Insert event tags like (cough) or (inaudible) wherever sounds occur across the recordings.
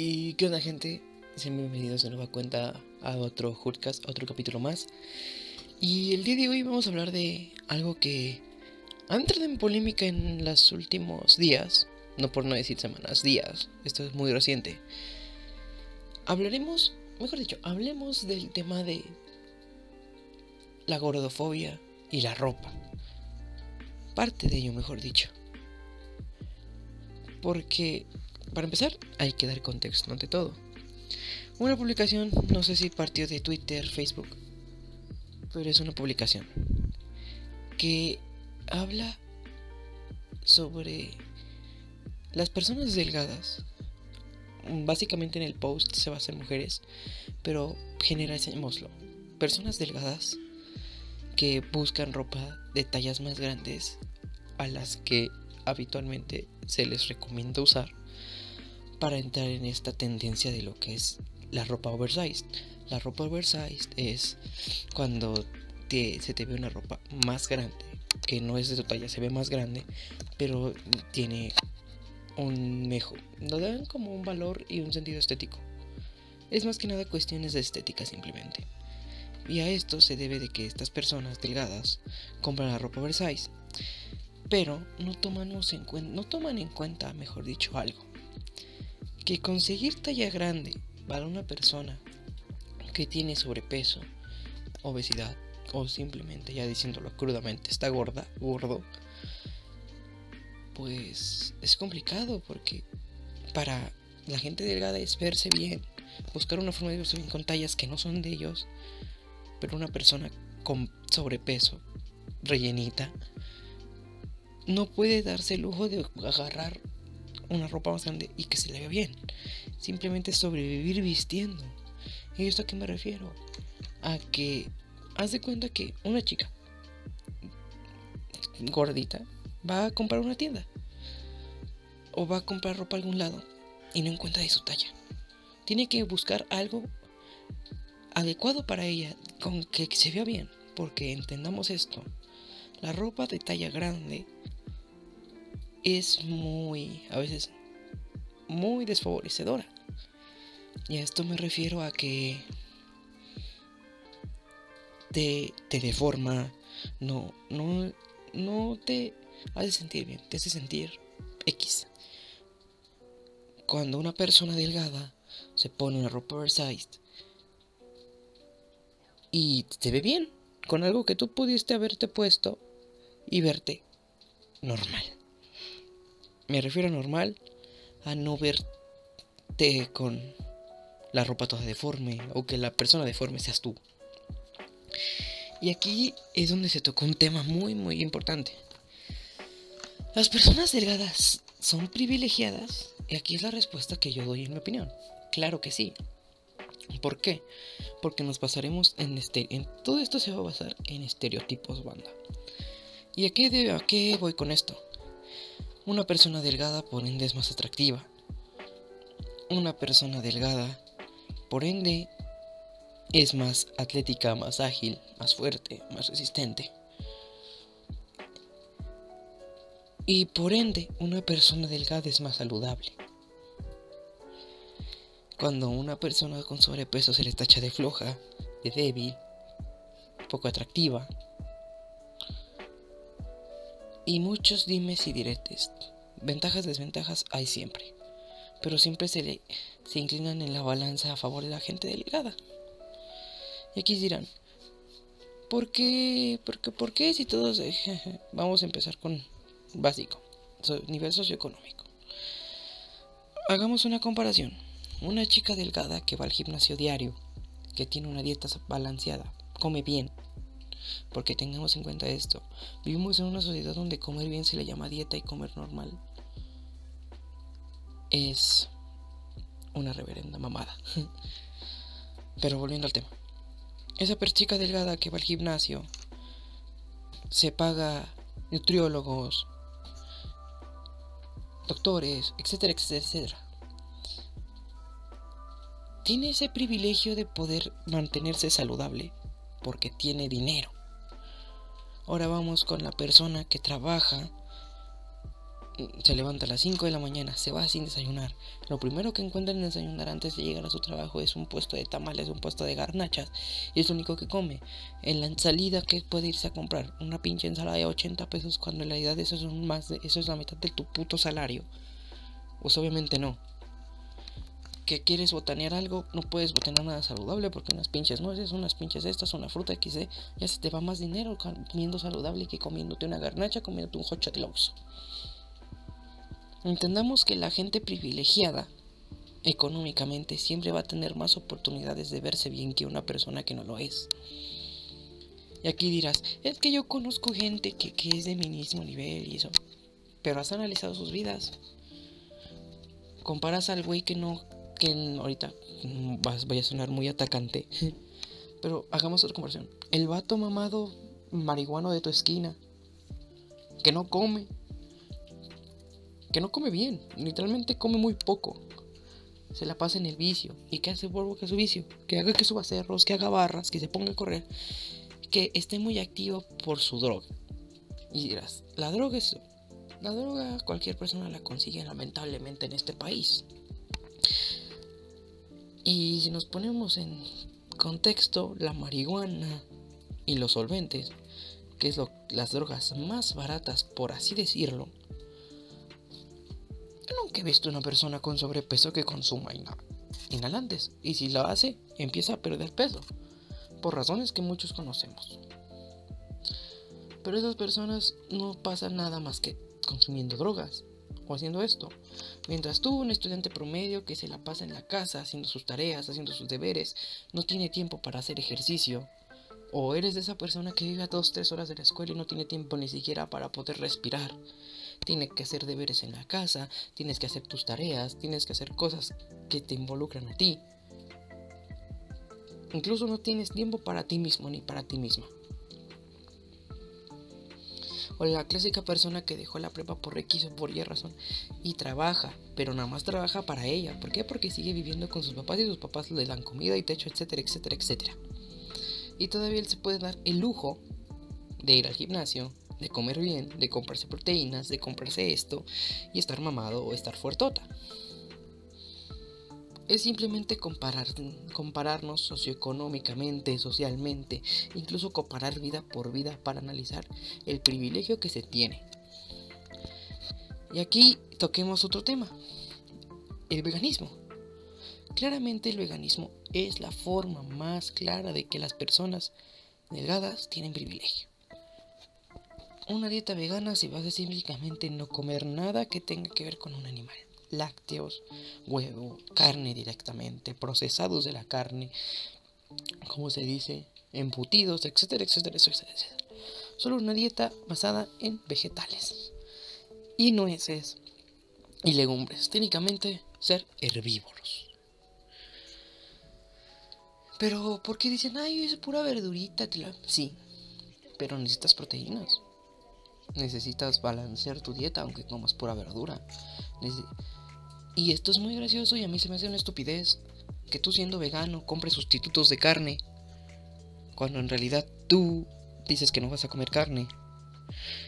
Y qué onda gente, sean bienvenidos de nueva cuenta a otro Hoodcast, otro capítulo más. Y el día de hoy vamos a hablar de algo que ha entrado en polémica en los últimos días, no por no decir semanas, días, esto es muy reciente. Hablaremos, mejor dicho, hablemos del tema de la gordofobia y la ropa. Parte de ello, mejor dicho. Porque, para empezar, hay que dar contexto ante todo. Una publicación, no sé si partió de Twitter, Facebook, pero es una publicación que habla sobre las personas delgadas. Básicamente en el post se basa en mujeres, pero generalicémoslo. Personas delgadas que buscan ropa de tallas más grandes a las que habitualmente se les recomienda usar para entrar en esta tendencia de lo que es la ropa oversized. La ropa oversized es cuando se te ve una ropa más grande, que no es de tu talla, se ve más grande, pero tiene un mejor, no dan como un valor y un sentido estético. Es más que nada cuestiones de estética simplemente. Y a esto se debe de que estas personas delgadas compran la ropa oversize pero no, tomamos en no toman en cuenta, mejor dicho, algo. Que conseguir talla grande para una persona que tiene sobrepeso, obesidad o simplemente, ya diciéndolo crudamente, está gorda, gordo, pues es complicado porque para la gente delgada es verse bien, buscar una forma de verse bien con tallas que no son de ellos, pero una persona con sobrepeso, rellenita, no puede darse el lujo de agarrar una ropa más grande y que se le vea bien. Simplemente sobrevivir vistiendo. ¿Y esto a qué me refiero? A que haz de cuenta que una chica gordita va a comprar una tienda o va a comprar ropa a algún lado y no encuentra de su talla. Tiene que buscar algo adecuado para ella, con que se vea bien, porque entendamos esto. La ropa de talla grande es muy, a veces, muy desfavorecedora. Y a esto me refiero a que te, te deforma, no, no, no te hace sentir bien, te hace sentir X. Cuando una persona delgada se pone una ropa oversized y te ve bien, con algo que tú pudiste haberte puesto y verte normal. Me refiero a normal a no verte con la ropa toda deforme o que la persona deforme seas tú. Y aquí es donde se tocó un tema muy muy importante. Las personas delgadas son privilegiadas y aquí es la respuesta que yo doy en mi opinión. Claro que sí. ¿Por qué? Porque nos basaremos en este, en todo esto se va a basar en estereotipos banda. ¿Y a qué, a qué voy con esto? Una persona delgada por ende es más atractiva. Una persona delgada por ende es más atlética, más ágil, más fuerte, más resistente. Y por ende una persona delgada es más saludable. Cuando una persona con sobrepeso se le tacha de floja, de débil, poco atractiva, y muchos dimes y diretes. Ventajas, desventajas hay siempre. Pero siempre se, le, se inclinan en la balanza a favor de la gente delgada. Y aquí dirán, ¿por qué? ¿Por qué? ¿Por qué si todos... (laughs) Vamos a empezar con básico, nivel socioeconómico. Hagamos una comparación. Una chica delgada que va al gimnasio diario, que tiene una dieta balanceada, come bien, porque tengamos en cuenta esto. Vivimos en una sociedad donde comer bien se le llama dieta y comer normal es una reverenda mamada. (laughs) Pero volviendo al tema. Esa perchica delgada que va al gimnasio se paga nutriólogos, doctores, etcétera, etcétera, etcétera. Tiene ese privilegio de poder mantenerse saludable porque tiene dinero. Ahora vamos con la persona que trabaja se levanta a las 5 de la mañana, se va sin desayunar. Lo primero que encuentra en desayunar antes de llegar a su trabajo es un puesto de tamales, un puesto de garnachas. Y es lo único que come. En la salida, que puede irse a comprar? Una pinche ensalada de 80 pesos cuando en realidad eso es, más eso es la mitad de tu puto salario. Pues obviamente no. Que quieres botanear algo, no puedes botanear nada saludable porque unas pinches nueces, unas pinches estas, una fruta XD, ya se te va más dinero comiendo saludable que comiéndote una garnacha, comiéndote un hot chocolate Entendamos que la gente privilegiada económicamente siempre va a tener más oportunidades de verse bien que una persona que no lo es. Y aquí dirás, es que yo conozco gente que, es de mi mismo nivel y eso. Pero has analizado sus vidas. Comparas al güey que no, que ahorita vas, vaya a sonar muy atacante. Pero hagamos otra conversión. El vato mamado marihuano de tu esquina. Que no come que no come bien, literalmente come muy poco. Se la pasa en el vicio. ¿Y qué hace que su vicio? Que haga que suba cerros, que haga barras, que se ponga a correr, que esté muy activo por su droga. Y dirás, la droga es... La droga cualquier persona la consigue lamentablemente en este país. Y si nos ponemos en contexto, la marihuana y los solventes, que es lo, las drogas más baratas por así decirlo, nunca he visto una persona con sobrepeso que consuma inhalantes. Y si lo hace, empieza a perder peso. Por razones que muchos conocemos. Pero esas personas no pasan nada más que consumiendo drogas o haciendo esto. Mientras tú, un estudiante promedio que se la pasa en la casa haciendo sus tareas, haciendo sus deberes, no tiene tiempo para hacer ejercicio. O eres de esa persona que vive a 2-3 horas de la escuela y no tiene tiempo ni siquiera para poder respirar tienes que hacer deberes en la casa, tienes que hacer tus tareas, tienes que hacer cosas que te involucran a ti. Incluso no tienes tiempo para ti mismo ni para ti misma. O la clásica persona que dejó la prepa por X o por Y razón y trabaja, pero nada más trabaja para ella. ¿Por qué? Porque sigue viviendo con sus papás y sus papás le dan comida y techo, etcétera, etcétera, etcétera. Y todavía él se puede dar el lujo de ir al gimnasio, de comer bien, de comprarse proteínas, de comprarse esto y estar mamado o estar fuertota. Es simplemente comparar, compararnos socioeconómicamente, socialmente, incluso comparar vida por vida para analizar el privilegio que se tiene. Y aquí toquemos otro tema, el veganismo. Claramente el veganismo es la forma más clara de que las personas delgadas tienen privilegio. Una dieta vegana se basa simplemente en no comer nada que tenga que ver con un animal. Lácteos, huevo, carne directamente, procesados de la carne, como se dice, embutidos, etcétera, etcétera, etcétera, etcétera. Solo una dieta basada en vegetales y nueces y legumbres. Técnicamente ser herbívoros. Pero, ¿por qué dicen, ay, es pura verdurita? Sí, pero necesitas proteínas necesitas balancear tu dieta aunque comas pura verdura. Y esto es muy gracioso y a mí se me hace una estupidez que tú siendo vegano compres sustitutos de carne cuando en realidad tú dices que no vas a comer carne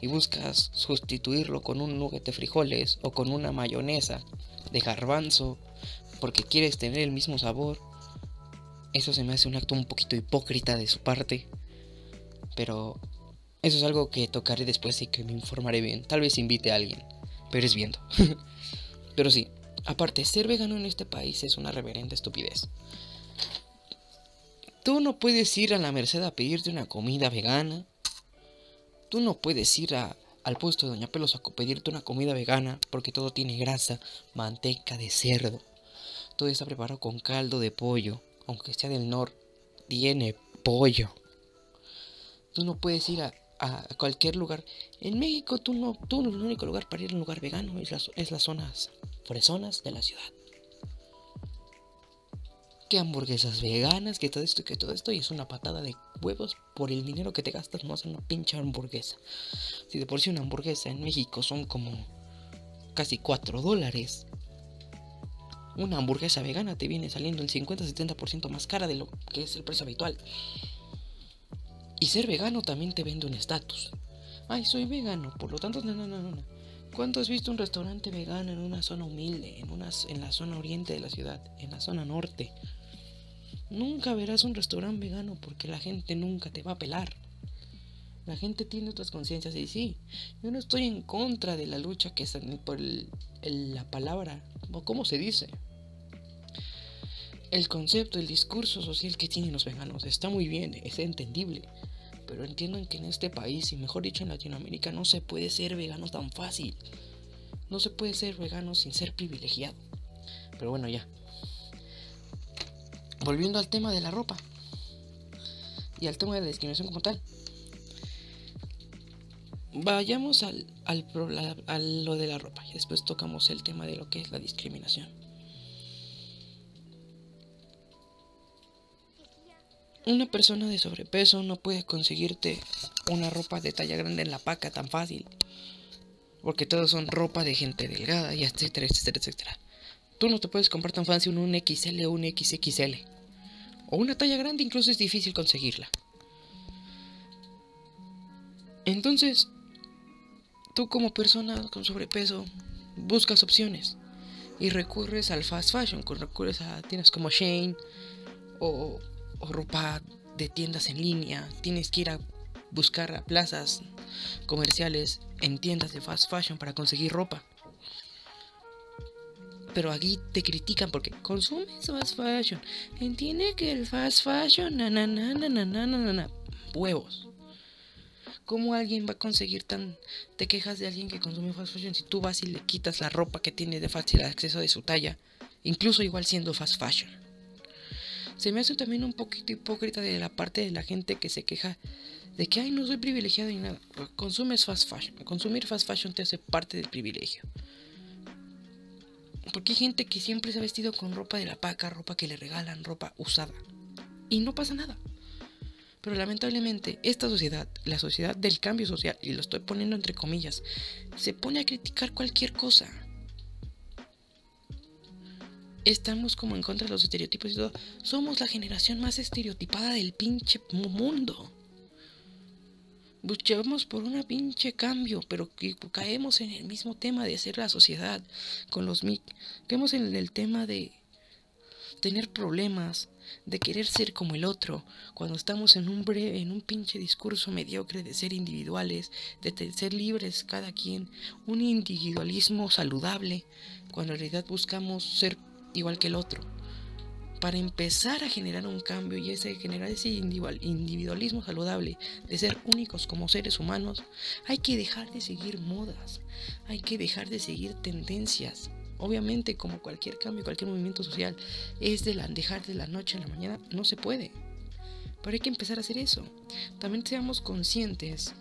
y buscas sustituirlo con un nugget de frijoles o con una mayonesa de garbanzo porque quieres tener el mismo sabor. Eso se me hace un acto un poquito hipócrita de su parte. Pero eso es algo que tocaré después y que me informaré bien. Tal vez invite a alguien, pero es viendo. (laughs) pero sí, aparte, ser vegano en este país es una reverenda estupidez. Tú no puedes ir a la Merced a pedirte una comida vegana. Tú no puedes ir al puesto de Doña Pelos a pedirte una comida vegana porque todo tiene grasa, manteca de cerdo. Todo está preparado con caldo de pollo, aunque sea del norte, tiene pollo. Tú no puedes ir a, a cualquier lugar. En México tú no, tú el único lugar para ir a un lugar vegano, es las, es las zonas fresonas de la ciudad. Que hamburguesas veganas, que todo esto, que todo esto, y es una patada de huevos por el dinero que te gastas no hacer una pinche hamburguesa. Si de por sí una hamburguesa en México son como casi 4 dólares. Una hamburguesa vegana te viene saliendo el 50-70% más cara de lo que es el precio habitual. Y ser vegano también te vende un estatus. ay, soy vegano, por lo tanto, no, no, no, no. ¿Cuánto has visto un restaurante vegano en una zona humilde, en, una, en la zona oriente de la ciudad, en la zona norte? Nunca verás un restaurante vegano porque la gente nunca te va a pelar. La gente tiene otras conciencias y sí, yo no estoy en contra de la lucha que es por la palabra, o cómo se dice. El concepto, el discurso social que tienen los veganos está muy bien, es entendible. Pero entiendan que en este país, y mejor dicho en Latinoamérica, no se puede ser vegano tan fácil. No se puede ser vegano sin ser privilegiado. Pero bueno, ya, volviendo al tema de la ropa y al tema de la discriminación como tal. Vayamos al, al, a lo de la ropa y después tocamos el tema de lo que es la discriminación. Una persona de sobrepeso no puede conseguirte una ropa de talla grande en la paca tan fácil. Porque todos son ropa de gente delgada y etcétera, etcétera, etcétera. Tú no te puedes comprar tan fácil un XL o un XXL o una talla grande incluso es difícil conseguirla. Entonces, tú como persona con sobrepeso buscas opciones y recurres al fast fashion, recurres a tiendas como Shane o, o ropa de tiendas en línea, tienes que ir a buscar plazas comerciales en tiendas de fast fashion para conseguir ropa. Pero aquí te critican porque consumes fast fashion. Entiende que el fast fashion, na huevos. ¿Cómo alguien va a conseguir tan... Te quejas de alguien que consume fast fashion si tú vas y le quitas la ropa que tiene de fácil acceso de su talla, incluso igual siendo fast fashion? Se me hace también un poquito hipócrita de la parte de la gente que se queja de que, ay, no soy privilegiado ni nada. Consumes fast fashion. Consumir fast fashion te hace parte del privilegio. Porque hay gente que siempre se ha vestido con ropa de la paca, ropa que le regalan, ropa usada. Y no pasa nada. Pero lamentablemente esta sociedad, la sociedad del cambio social, y lo estoy poniendo entre comillas, se pone a criticar cualquier cosa. Estamos como en contra de los estereotipos y todo. Somos la generación más estereotipada del pinche mundo buscamos por un pinche cambio, pero que caemos en el mismo tema de hacer la sociedad con los MIC. Caemos en el tema de tener problemas, de querer ser como el otro, cuando estamos en un breve, en un pinche discurso mediocre de ser individuales, de ser libres cada quien, un individualismo saludable, cuando en realidad buscamos ser igual que el otro para empezar a generar un cambio y ese generar ese individualismo saludable de ser únicos como seres humanos, hay que dejar de seguir modas, hay que dejar de seguir tendencias. Obviamente, como cualquier cambio, cualquier movimiento social, es de la, dejar de la noche a la mañana, no se puede. Pero hay que empezar a hacer eso. También seamos conscientes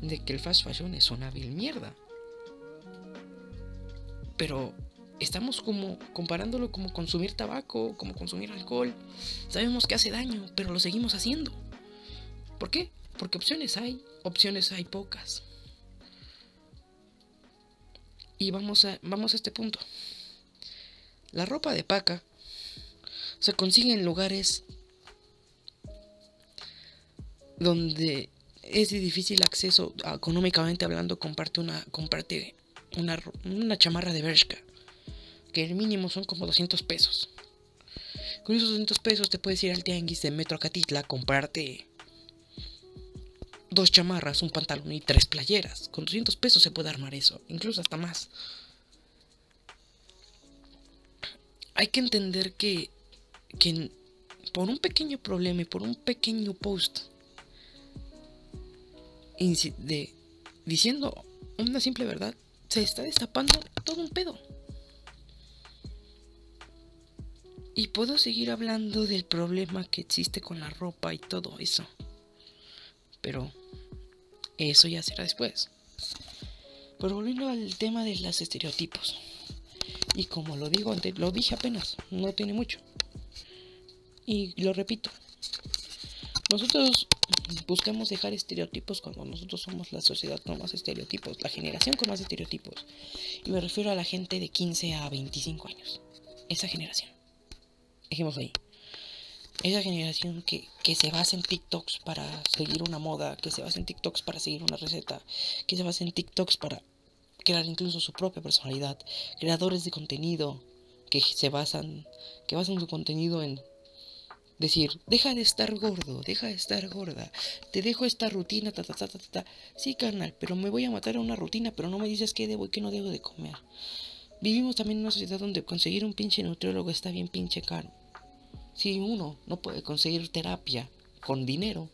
de que el fast fashion es una vil mierda. Pero estamos como comparándolo como consumir tabaco, como consumir alcohol. Sabemos que hace daño, pero lo seguimos haciendo. ¿Por qué? Porque opciones hay, opciones hay pocas. Y vamos a, vamos a este punto. La ropa de paca se consigue en lugares donde es de difícil acceso económicamente hablando comparte una comparte una, una chamarra de Bershka que el mínimo son como 200 pesos. Con esos 200 pesos te puedes ir al tianguis de Metro Acatitla comprarte dos chamarras, un pantalón y tres playeras. Con 200 pesos se puede armar eso, incluso hasta más. Hay que entender que, que por un pequeño problema y por un pequeño post diciendo una simple verdad, se está destapando todo un pedo. Y puedo seguir hablando del problema que existe con la ropa y todo eso. Pero eso ya será después. Pero volviendo al tema de los estereotipos. Y como lo digo antes, lo dije apenas, no tiene mucho. Y lo repito. Nosotros buscamos dejar estereotipos cuando nosotros somos la sociedad con más estereotipos, la generación con más estereotipos. Y me refiero a la gente de 15 a 25 años. Esa generación dejemos ahí. esa generación que, que, se basa en TikToks para seguir una moda, que se basa en TikToks para seguir una receta, que se basa en TikToks para crear incluso su propia personalidad, creadores de contenido que se basan, que basan su contenido en decir, deja de estar gordo, deja de estar gorda, te dejo esta rutina, ta ta ta ta ta, sí carnal, pero me voy a matar a una rutina, pero no me dices qué debo y qué no debo de comer. Vivimos también en una sociedad donde conseguir un pinche nutriólogo está bien pinche caro. Si uno no puede conseguir terapia con dinero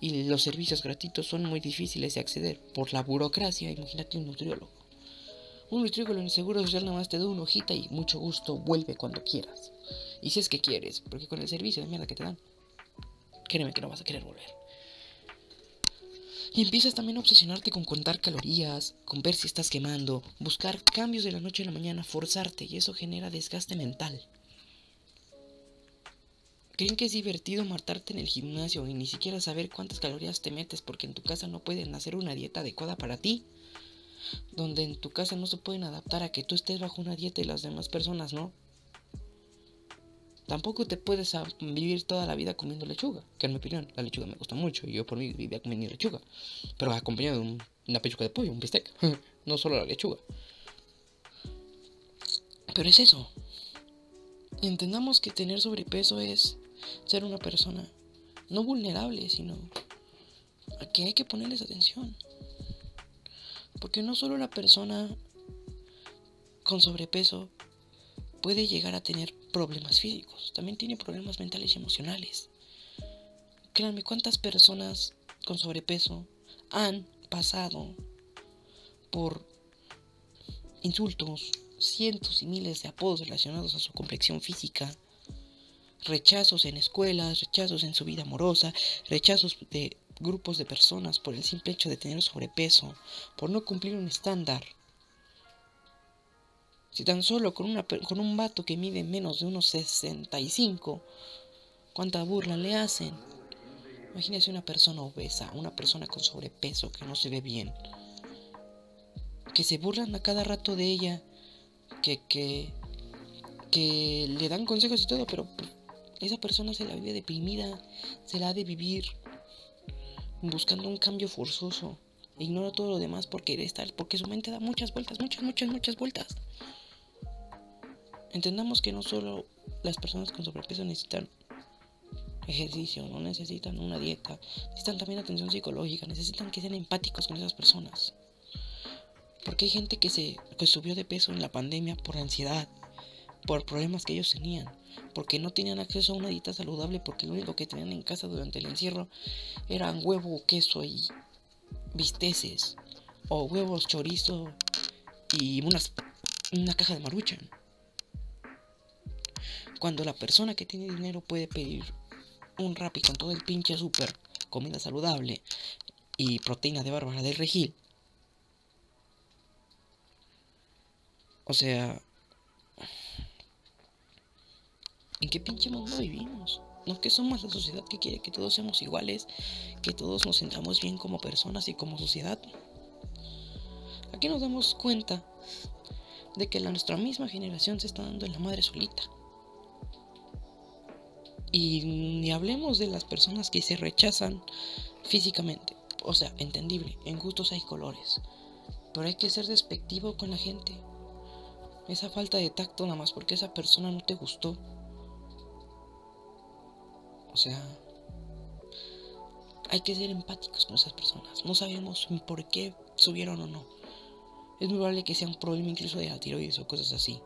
y los servicios gratuitos son muy difíciles de acceder por la burocracia, imagínate un nutriólogo. Un nutriólogo en el seguro social nada más te da una hojita y mucho gusto vuelve cuando quieras. Y si es que quieres, porque con el servicio de mierda que te dan, créeme que no vas a querer volver. Y empiezas también a obsesionarte con contar calorías, con ver si estás quemando, buscar cambios de la noche a la mañana, forzarte y eso genera desgaste mental. Creen que es divertido matarte en el gimnasio y ni siquiera saber cuántas calorías te metes porque en tu casa no pueden hacer una dieta adecuada para ti. Donde en tu casa no se pueden adaptar a que tú estés bajo una dieta y las demás personas no. Tampoco te puedes vivir toda la vida comiendo lechuga, que en mi opinión la lechuga me gusta mucho y yo por mí vivía comiendo lechuga, pero acompañado de una pechuga de pollo, un bistec, (laughs) no solo la lechuga. Pero es eso. Entendamos que tener sobrepeso es ser una persona no vulnerable, sino a que hay que ponerles atención. Porque no solo la persona con sobrepeso puede llegar a tener problemas físicos, también tiene problemas mentales y emocionales. Créanme, ¿cuántas personas con sobrepeso han pasado por insultos, cientos y miles de apodos relacionados a su complexión física, rechazos en escuelas, rechazos en su vida amorosa, rechazos de grupos de personas por el simple hecho de tener sobrepeso, por no cumplir un estándar. Si tan solo con, una, con un vato que mide menos de unos 65, cuánta burla le hacen. Imagínese una persona obesa, una persona con sobrepeso que no se ve bien, que se burlan a cada rato de ella, que, que, que le dan consejos y todo, pero esa persona se la vive deprimida, se la ha de vivir buscando un cambio forzoso. Ignora todo lo demás por querer estar, porque su mente da muchas vueltas, muchas, muchas, muchas vueltas. Entendamos que no solo las personas con sobrepeso necesitan ejercicio, no necesitan una dieta, necesitan también atención psicológica, necesitan que sean empáticos con esas personas. Porque hay gente que se que subió de peso en la pandemia por ansiedad, por problemas que ellos tenían, porque no tenían acceso a una dieta saludable, porque lo único que tenían en casa durante el encierro eran huevo, queso y bisteces, o huevos, chorizo y unas, una caja de maruchan. Cuando la persona que tiene dinero puede pedir un rap con todo el pinche super, comida saludable y proteína de bárbara del regil. O sea, ¿En qué pinche mundo vivimos? ¿No que somos la sociedad que quiere que todos seamos iguales, que todos nos sentamos bien como personas y como sociedad? Aquí nos damos cuenta de que la, nuestra misma generación se está dando en la madre solita. Y ni hablemos de las personas que se rechazan físicamente. O sea, entendible, en gustos hay colores. Pero hay que ser despectivo con la gente. Esa falta de tacto nada más porque esa persona no te gustó o sea, hay que ser empáticos con esas personas. No sabemos por qué subieron o no. Es muy probable que sea un problema incluso de la tiroides o cosas así.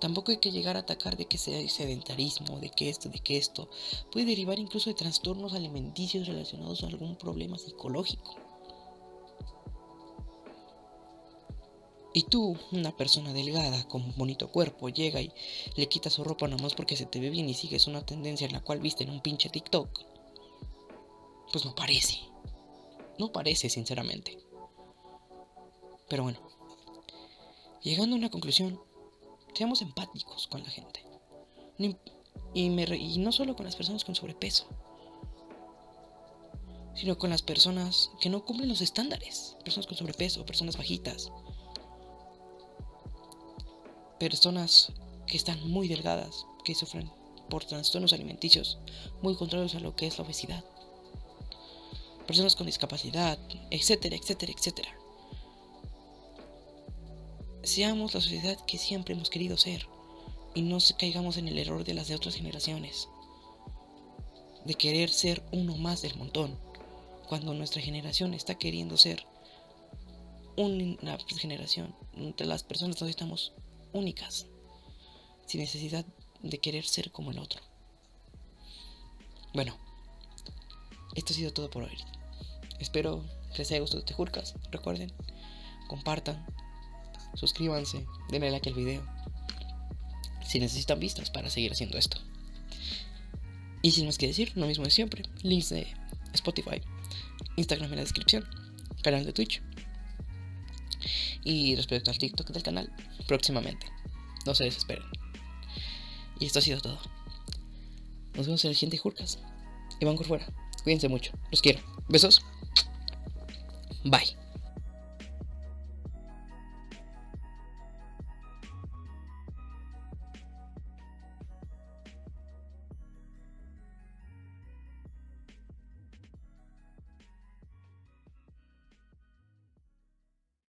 Tampoco hay que llegar a atacar de que sea sedentarismo, de que esto, de que esto. Puede derivar incluso de trastornos alimenticios relacionados a algún problema psicológico. Y tú, una persona delgada, con bonito cuerpo, llega y le quita su ropa nada más porque se te ve bien y sigues una tendencia en la cual viste en un pinche TikTok. Pues no parece. No parece, sinceramente. Pero bueno. Llegando a una conclusión, seamos empáticos con la gente. Y no solo con las personas con sobrepeso, sino con las personas que no cumplen los estándares. Personas con sobrepeso, personas bajitas, personas que están muy delgadas, que sufren por trastornos alimenticios muy contrarios a lo que es la obesidad. Personas con discapacidad, etcétera, etcétera, etcétera. Seamos la sociedad que siempre hemos querido ser y no caigamos en el error de las de otras generaciones. De querer ser uno más del montón, cuando nuestra generación está queriendo ser una generación entre las personas donde estamos únicas, sin necesidad de querer ser como el otro. Bueno, esto ha sido todo por hoy. Espero que les haya gustado este Jurkas. Recuerden, compartan, suscríbanse, denle like al video. Si necesitan vistas para seguir haciendo esto. Y sin más que decir, lo mismo de siempre. Links de Spotify, Instagram en la descripción, canal de Twitch. Y respecto al TikTok del canal, próximamente. No se desesperen. Y esto ha sido todo. Nos vemos en el siguiente van por fuera. Cuídense mucho. Los quiero. Besos. Bye.